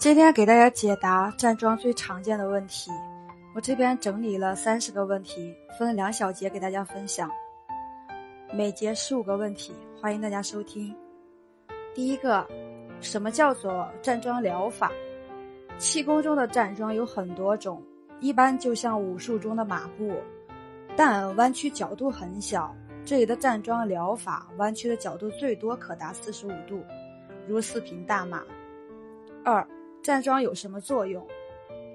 今天给大家解答站桩最常见的问题，我这边整理了三十个问题，分两小节给大家分享，每节十五个问题，欢迎大家收听。第一个，什么叫做站桩疗法？气功中的站桩有很多种，一般就像武术中的马步，但弯曲角度很小。这里的站桩疗法，弯曲的角度最多可达四十五度，如四平大马。二，站桩有什么作用？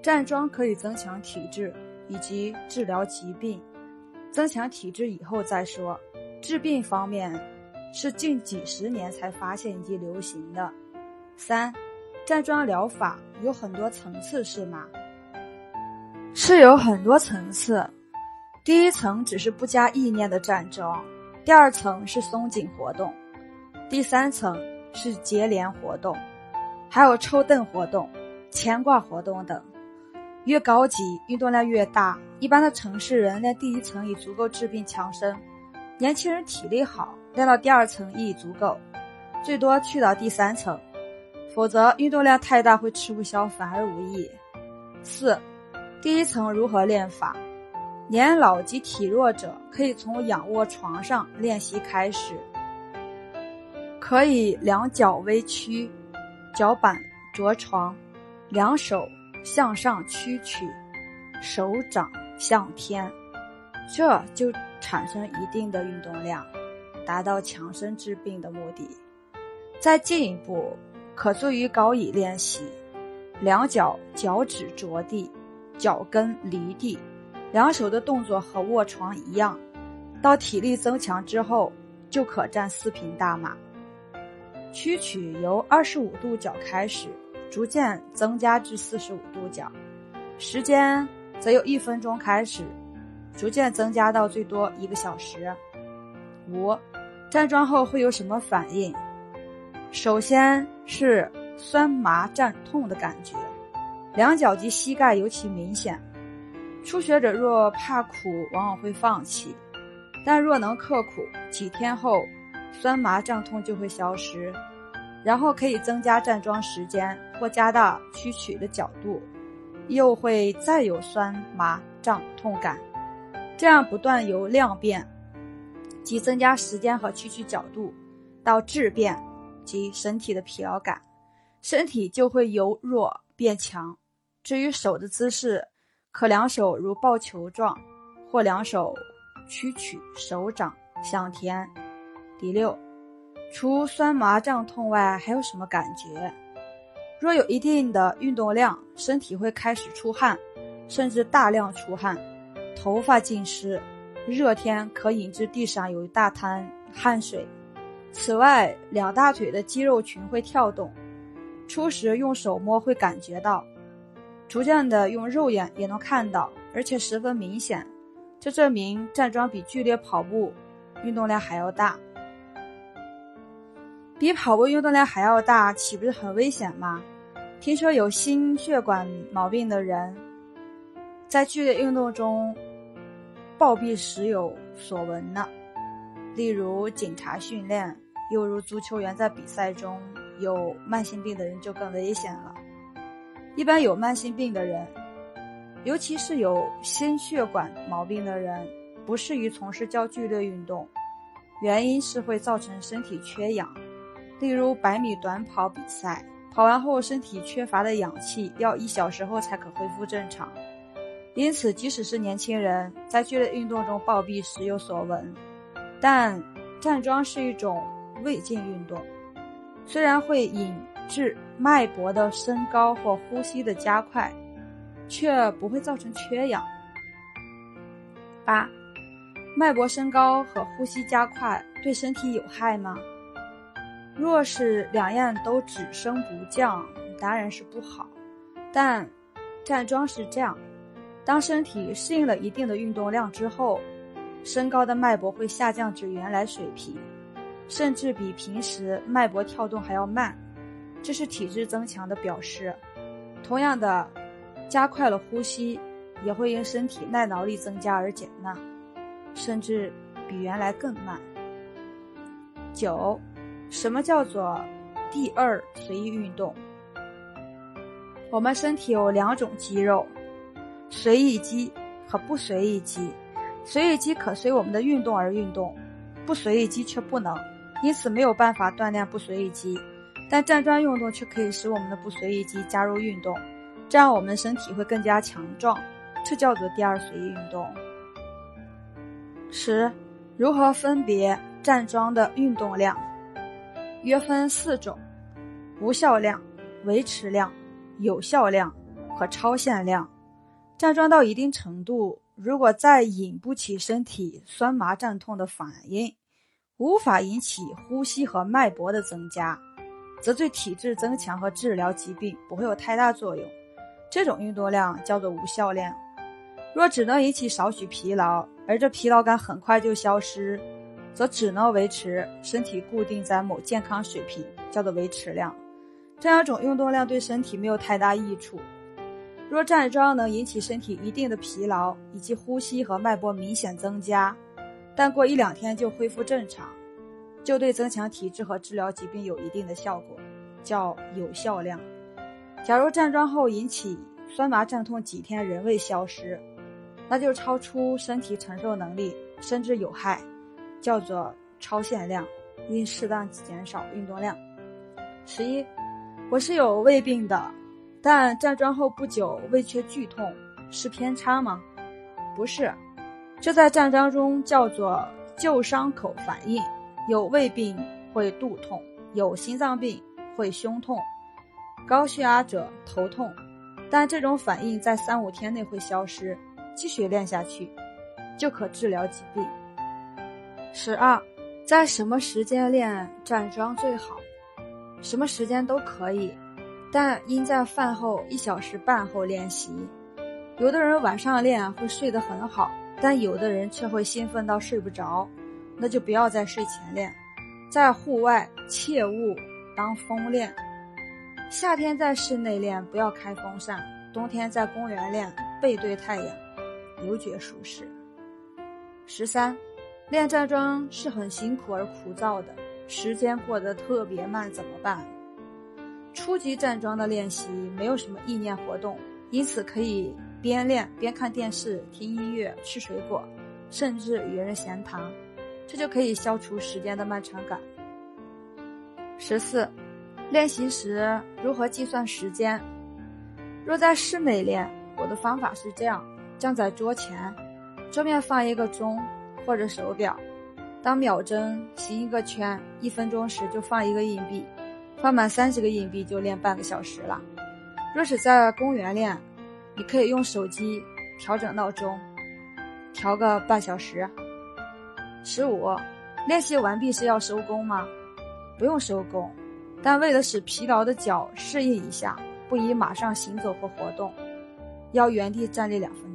站桩可以增强体质以及治疗疾病。增强体质以后再说。治病方面，是近几十年才发现以及流行的。三，站桩疗法有很多层次是吗？是有很多层次。第一层只是不加意念的站桩，第二层是松紧活动，第三层是结连活动，还有抽凳活动、牵挂活动等。越高级，运动量越大。一般的城市人练第一层已足够治病强身，年轻人体力好，练到第二层亦足够，最多去到第三层，否则运动量太大会吃不消，反而无益。四，第一层如何练法？年老及体弱者可以从仰卧床上练习开始，可以两脚微屈，脚板着床，两手向上屈曲，手掌向天，这就产生一定的运动量，达到强身治病的目的。再进一步，可做于高椅练习，两脚脚趾着地，脚跟离地。两手的动作和卧床一样，到体力增强之后，就可站四平大马。屈曲由二十五度角开始，逐渐增加至四十五度角，时间则由一分钟开始，逐渐增加到最多一个小时。五，站桩后会有什么反应？首先是酸麻胀痛的感觉，两脚及膝盖尤其明显。初学者若怕苦，往往会放弃；但若能刻苦，几天后酸麻胀痛就会消失。然后可以增加站桩时间，或加大屈曲的角度，又会再有酸麻胀痛感。这样不断由量变，即增加时间和屈曲角度，到质变，即身体的疲劳感，身体就会由弱变强。至于手的姿势，可两手如抱球状，或两手屈曲，手掌向天。第六，除酸麻胀痛外，还有什么感觉？若有一定的运动量，身体会开始出汗，甚至大量出汗，头发浸湿，热天可引致地上有一大滩汗水。此外，两大腿的肌肉群会跳动，初时用手摸会感觉到。逐渐的用肉眼也能看到，而且十分明显，这证明站桩比剧烈跑步运动量还要大。比跑步运动量还要大，岂不是很危险吗？听说有心血管毛病的人，在剧烈运动中暴毙时有所闻呢。例如警察训练，又如足球员在比赛中，有慢性病的人就更危险了。一般有慢性病的人，尤其是有心血管毛病的人，不适宜从事较剧烈运动，原因是会造成身体缺氧。例如百米短跑比赛，跑完后身体缺乏的氧气要一小时后才可恢复正常。因此，即使是年轻人在剧烈运动中暴毙时有所闻，但站桩是一种未进运动，虽然会引。致脉搏的升高或呼吸的加快，却不会造成缺氧。八，脉搏升高和呼吸加快对身体有害吗？若是两样都只升不降，当然是不好。但站桩是这样：当身体适应了一定的运动量之后，身高的脉搏会下降至原来水平，甚至比平时脉搏跳动还要慢。这是体质增强的表示。同样的，加快了呼吸，也会因身体耐劳力增加而减慢，甚至比原来更慢。九，什么叫做第二随意运动？我们身体有两种肌肉，随意肌和不随意肌。随意肌可随我们的运动而运动，不随意肌却不能，因此没有办法锻炼不随意肌。但站桩运动却可以使我们的不随意肌加入运动，这样我们身体会更加强壮。这叫做第二随意运动。十，如何分别站桩的运动量？约分四种：无效量、维持量、有效量和超限量。站桩到一定程度。如果再引不起身体酸麻胀痛的反应，无法引起呼吸和脉搏的增加，则对体质增强和治疗疾病不会有太大作用。这种运动量叫做无效量。若只能引起少许疲劳，而这疲劳感很快就消失，则只能维持身体固定在某健康水平，叫做维持量。这两种运动量对身体没有太大益处。若站桩能引起身体一定的疲劳，以及呼吸和脉搏明显增加，但过一两天就恢复正常，就对增强体质和治疗疾病有一定的效果，叫有效量。假如站桩后引起酸麻胀痛几天仍未消失，那就超出身体承受能力，甚至有害，叫做超限量，应适当减少运动量。十一，我是有胃病的。但站桩后不久胃却剧痛，是偏差吗？不是，这在站桩中叫做旧伤口反应。有胃病会肚痛，有心脏病会胸痛，高血压者头痛，但这种反应在三五天内会消失。继续练下去，就可治疗疾病。十二，在什么时间练站桩最好？什么时间都可以。但应在饭后一小时半后练习。有的人晚上练会睡得很好，但有的人却会兴奋到睡不着，那就不要在睡前练。在户外切勿当风练。夏天在室内练不要开风扇，冬天在公园练背对太阳，尤觉舒适。十三，练站桩是很辛苦而枯燥的，时间过得特别慢，怎么办？初级站桩的练习没有什么意念活动，因此可以边练边看电视、听音乐、吃水果，甚至与人闲谈，这就可以消除时间的漫长感。十四，练习时如何计算时间？若在室内练，我的方法是这样：站在桌前，桌面放一个钟或者手表，当秒针行一个圈，一分钟时就放一个硬币。放满三十个硬币就练半个小时了。若是在公园练，你可以用手机调整闹钟，调个半小时。十五，练习完毕是要收工吗？不用收工，但为了使疲劳的脚适应一下，不宜马上行走或活动，要原地站立两分钟。